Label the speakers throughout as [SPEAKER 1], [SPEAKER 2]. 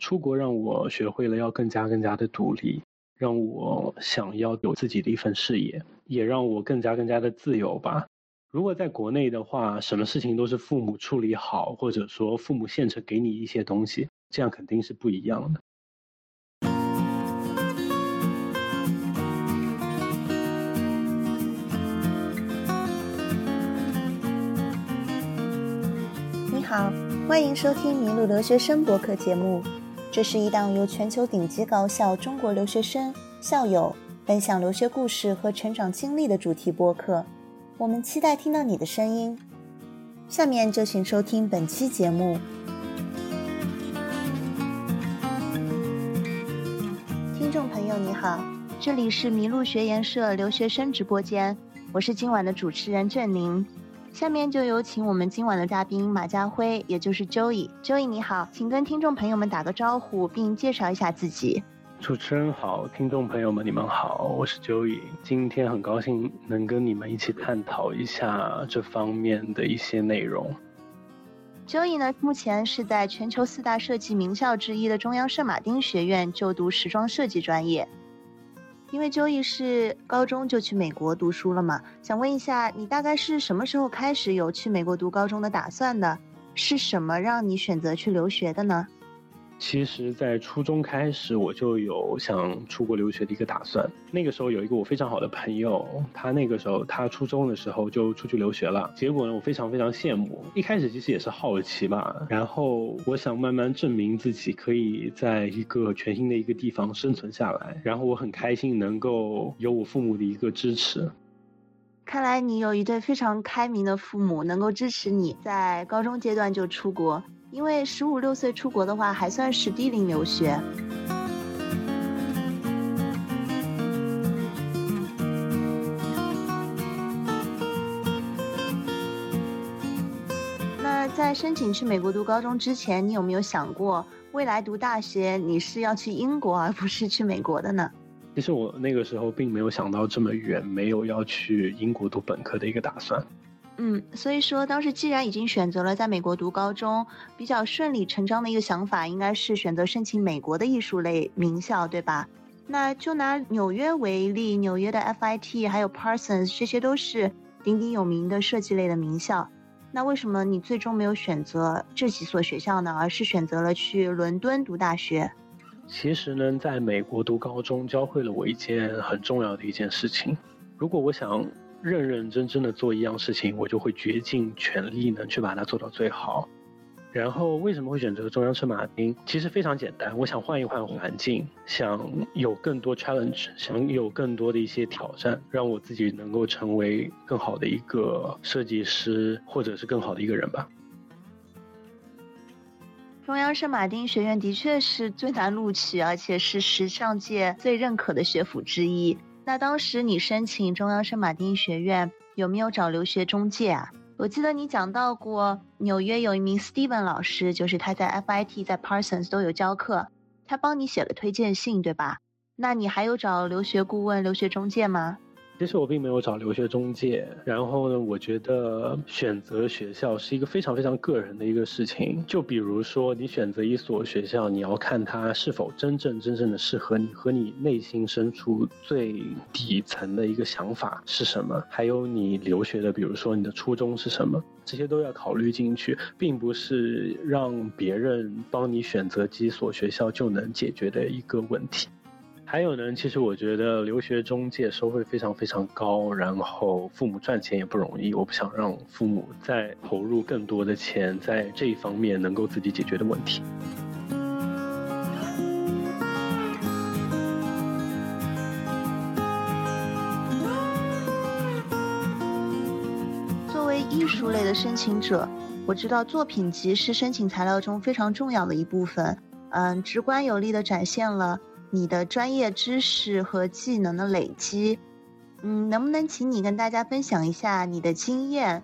[SPEAKER 1] 出国让我学会了要更加更加的独立，让我想要有自己的一份事业，也让我更加更加的自由吧。如果在国内的话，什么事情都是父母处理好，或者说父母现成给你一些东西，这样肯定是不一样的。
[SPEAKER 2] 你好，欢迎收听《迷路留学生》博客节目。这是一档由全球顶级高校中国留学生、校友分享留学故事和成长经历的主题播客。我们期待听到你的声音。下面就请收听本期节目。听众朋友，你好，这里是麋鹿学研社留学生直播间，我是今晚的主持人郑宁。下面就有请我们今晚的嘉宾马家辉，也就是 Joey。Joey 你好，请跟听众朋友们打个招呼，并介绍一下自己。
[SPEAKER 1] 主持人好，听众朋友们，你们好，我是 Joey。今天很高兴能跟你们一起探讨一下这方面的一些内容。
[SPEAKER 2] Joey 呢，目前是在全球四大设计名校之一的中央圣马丁学院就读时装设计专业。因为 Joey 是高中就去美国读书了嘛，想问一下，你大概是什么时候开始有去美国读高中的打算的？是什么让你选择去留学的呢？
[SPEAKER 1] 其实，在初中开始，我就有想出国留学的一个打算。那个时候有一个我非常好的朋友，他那个时候他初中的时候就出去留学了。结果呢，我非常非常羡慕。一开始其实也是好奇吧，然后我想慢慢证明自己可以在一个全新的一个地方生存下来。然后我很开心能够有我父母的一个支持。
[SPEAKER 2] 看来你有一对非常开明的父母，能够支持你在高中阶段就出国。因为十五六岁出国的话，还算是低龄留学。那在申请去美国读高中之前，你有没有想过未来读大学你是要去英国而不是去美国的呢？
[SPEAKER 1] 其实我那个时候并没有想到这么远，没有要去英国读本科的一个打算。
[SPEAKER 2] 嗯，所以说当时既然已经选择了在美国读高中，比较顺理成章的一个想法应该是选择申请美国的艺术类名校，对吧？那就拿纽约为例，纽约的 FIT 还有 Parsons 这些都是鼎鼎有名的设计类的名校。那为什么你最终没有选择这几所学校呢？而是选择了去伦敦读大学？
[SPEAKER 1] 其实呢，在美国读高中教会了我一件很重要的一件事情。如果我想。认认真真的做一样事情，我就会竭尽全力呢去把它做到最好。然后为什么会选择中央圣马丁？其实非常简单，我想换一换环境，想有更多 challenge，想有更多的一些挑战，让我自己能够成为更好的一个设计师，或者是更好的一个人吧。
[SPEAKER 2] 中央圣马丁学院的确是最难录取，而且是时尚界最认可的学府之一。那当时你申请中央圣马丁学院有没有找留学中介啊？我记得你讲到过，纽约有一名 Steven 老师，就是他在 FIT、在 Parsons 都有教课，他帮你写了推荐信，对吧？那你还有找留学顾问、留学中介吗？
[SPEAKER 1] 其实我并没有找留学中介，然后呢，我觉得选择学校是一个非常非常个人的一个事情。就比如说，你选择一所学校，你要看它是否真正真正的适合你，和你内心深处最底层的一个想法是什么，还有你留学的，比如说你的初衷是什么，这些都要考虑进去，并不是让别人帮你选择几所学校就能解决的一个问题。还有呢，其实我觉得留学中介收费非常非常高，然后父母赚钱也不容易。我不想让父母再投入更多的钱在这一方面能够自己解决的问题。
[SPEAKER 2] 作为艺术类的申请者，我知道作品集是申请材料中非常重要的一部分，嗯，直观有力的展现了。你的专业知识和技能的累积，嗯，能不能请你跟大家分享一下你的经验？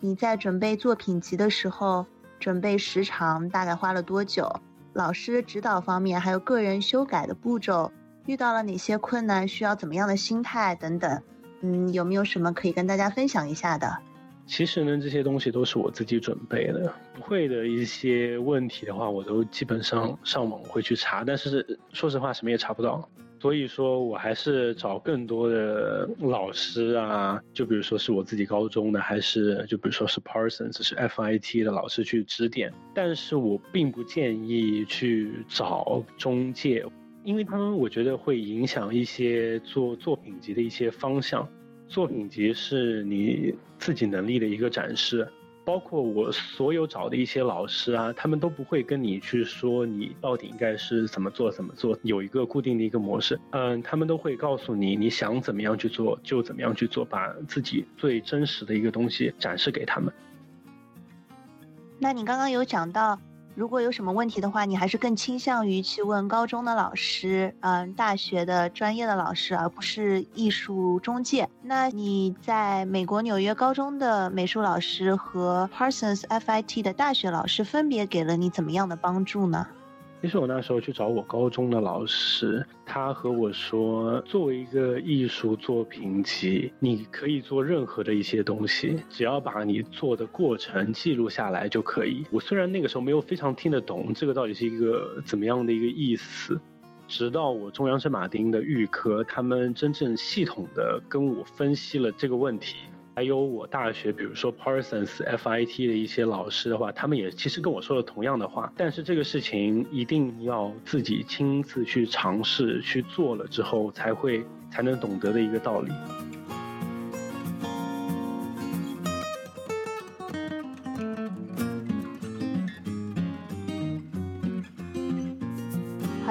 [SPEAKER 2] 你在准备作品集的时候，准备时长大概花了多久？老师指导方面，还有个人修改的步骤，遇到了哪些困难？需要怎么样的心态等等？嗯，有没有什么可以跟大家分享一下的？
[SPEAKER 1] 其实呢，这些东西都是我自己准备的。不会的一些问题的话，我都基本上上网会去查，但是说实话，什么也查不到。所以说我还是找更多的老师啊，就比如说是我自己高中的，还是就比如说是 Parsons 是 FIT 的老师去指点。但是我并不建议去找中介，因为他们我觉得会影响一些做作品集的一些方向。作品集是你自己能力的一个展示。包括我所有找的一些老师啊，他们都不会跟你去说你到底应该是怎么做怎么做，有一个固定的一个模式。嗯，他们都会告诉你，你想怎么样去做就怎么样去做，把自己最真实的一个东西展示给他们。
[SPEAKER 2] 那你刚刚有讲到。如果有什么问题的话，你还是更倾向于去问高中的老师，嗯，大学的专业的老师，而不是艺术中介。那你在美国纽约高中的美术老师和 Parsons FIT 的大学老师分别给了你怎么样的帮助呢？
[SPEAKER 1] 其实我那时候去找我高中的老师，他和我说，作为一个艺术作品集，你可以做任何的一些东西，只要把你做的过程记录下来就可以。我虽然那个时候没有非常听得懂这个到底是一个怎么样的一个意思，直到我中央圣马丁的预科，他们真正系统的跟我分析了这个问题。还有我大学，比如说 Parsons FIT 的一些老师的话，他们也其实跟我说了同样的话。但是这个事情一定要自己亲自去尝试去做了之后，才会才能懂得的一个道理。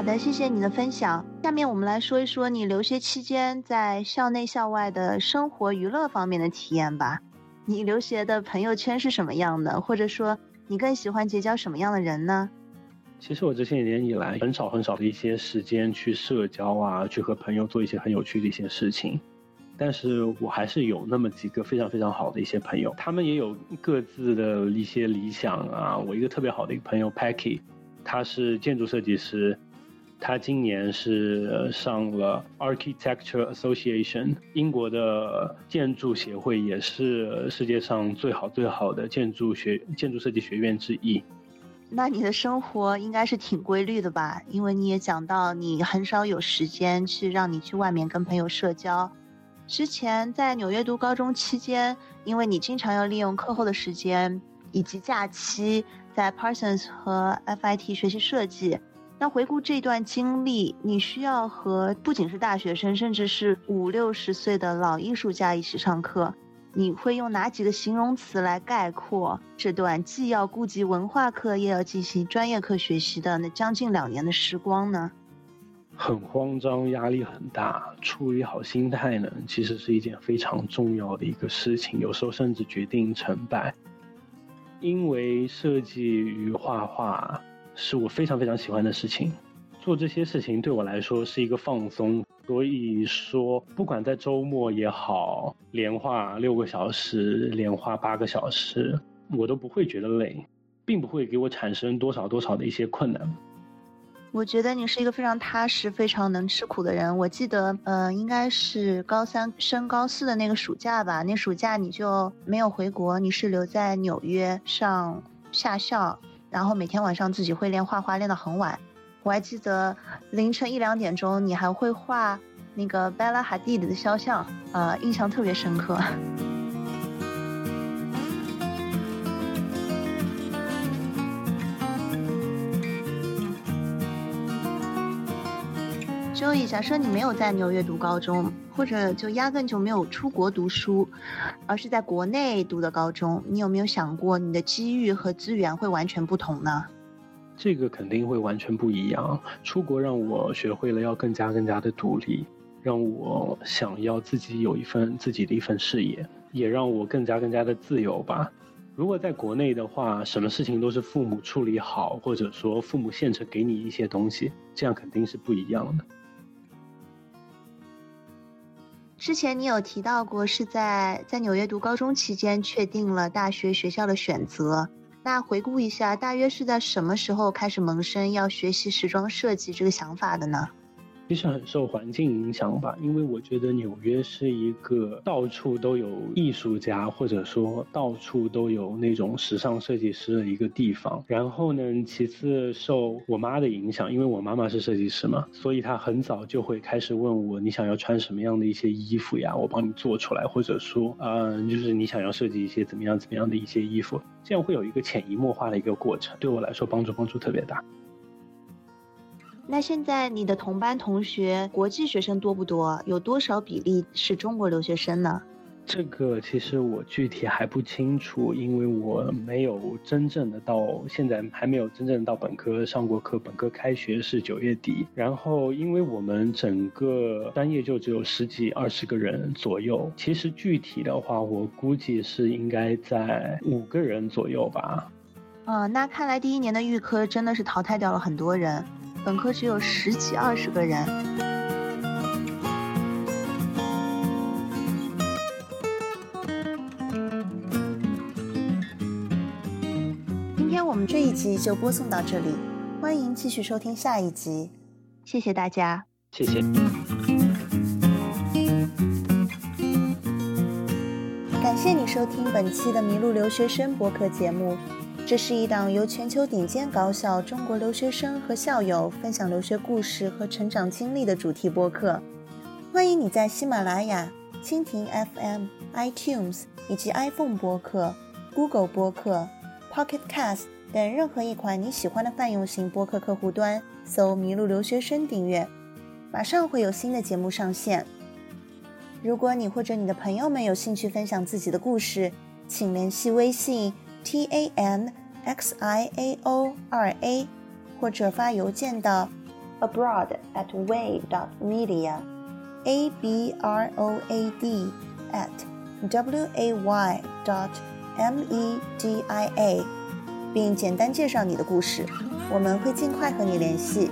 [SPEAKER 2] 的，谢谢你的分享。下面我们来说一说你留学期间在校内校外的生活娱乐方面的体验吧。你留学的朋友圈是什么样的？或者说你更喜欢结交什么样的人呢？
[SPEAKER 1] 其实我这些年以来很少很少的一些时间去社交啊，去和朋友做一些很有趣的一些事情。但是我还是有那么几个非常非常好的一些朋友，他们也有各自的一些理想啊。我一个特别好的一个朋友 Packy，他是建筑设计师。他今年是上了 Architecture Association，英国的建筑协会，也是世界上最好最好的建筑学建筑设计学院之一。
[SPEAKER 2] 那你的生活应该是挺规律的吧？因为你也讲到你很少有时间去让你去外面跟朋友社交。之前在纽约读高中期间，因为你经常要利用课后的时间以及假期，在 Parsons 和 FIT 学习设计。那回顾这段经历，你需要和不仅是大学生，甚至是五六十岁的老艺术家一起上课，你会用哪几个形容词来概括这段既要顾及文化课，又要进行专业课学习的那将近两年的时光呢？
[SPEAKER 1] 很慌张，压力很大，处理好心态呢，其实是一件非常重要的一个事情，有时候甚至决定成败。因为设计与画画。是我非常非常喜欢的事情，做这些事情对我来说是一个放松。所以说，不管在周末也好，连画六个小时，连画八个小时，我都不会觉得累，并不会给我产生多少多少的一些困难。
[SPEAKER 2] 我觉得你是一个非常踏实、非常能吃苦的人。我记得，呃，应该是高三升高四的那个暑假吧，那暑假你就没有回国，你是留在纽约上下校。然后每天晚上自己会练画画，练到很晚。我还记得凌晨一两点钟，你还会画那个贝拉哈蒂的肖像，呃，印象特别深刻。Joey，假设你没有在纽约读高中。或者就压根就没有出国读书，而是在国内读的高中，你有没有想过你的机遇和资源会完全不同呢？
[SPEAKER 1] 这个肯定会完全不一样。出国让我学会了要更加更加的独立，让我想要自己有一份自己的一份事业，也让我更加更加的自由吧。如果在国内的话，什么事情都是父母处理好，或者说父母现成给你一些东西，这样肯定是不一样的。
[SPEAKER 2] 之前你有提到过是在在纽约读高中期间确定了大学学校的选择，那回顾一下，大约是在什么时候开始萌生要学习时装设计这个想法的呢？
[SPEAKER 1] 其实很受环境影响吧，因为我觉得纽约是一个到处都有艺术家，或者说到处都有那种时尚设计师的一个地方。然后呢，其次受我妈的影响，因为我妈妈是设计师嘛，所以她很早就会开始问我，你想要穿什么样的一些衣服呀，我帮你做出来，或者说，嗯，就是你想要设计一些怎么样怎么样的一些衣服，这样会有一个潜移默化的一个过程，对我来说帮助帮助特别大。
[SPEAKER 2] 那现在你的同班同学国际学生多不多？有多少比例是中国留学生呢？
[SPEAKER 1] 这个其实我具体还不清楚，因为我没有真正的到现在还没有真正到本科上过课。本科开学是九月底，然后因为我们整个专业就只有十几二十个人左右，其实具体的话，我估计是应该在五个人左右吧。
[SPEAKER 2] 呃，那看来第一年的预科真的是淘汰掉了很多人。本科只有十几二十个人。今天我们这一集就播送到这里，欢迎继续收听下一集，谢谢大家，
[SPEAKER 1] 谢谢。
[SPEAKER 2] 感谢你收听本期的《迷路留学生》播客节目。这是一档由全球顶尖高校中国留学生和校友分享留学故事和成长经历的主题播客。欢迎你在喜马拉雅、蜻蜓 FM、iTunes 以及 iPhone 播客、Google 播客、Pocket Cast 等任何一款你喜欢的泛用型播客客户端搜“麋鹿留学生”订阅，马上会有新的节目上线。如果你或者你的朋友们有兴趣分享自己的故事，请联系微信。T a n x i a o 二 a，或者发邮件到 abroad at way dot media，a b r o a d at w a y dot m e d i a，并简单介绍你的故事，我们会尽快和你联系。